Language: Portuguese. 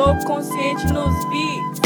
louco consciente nos beats.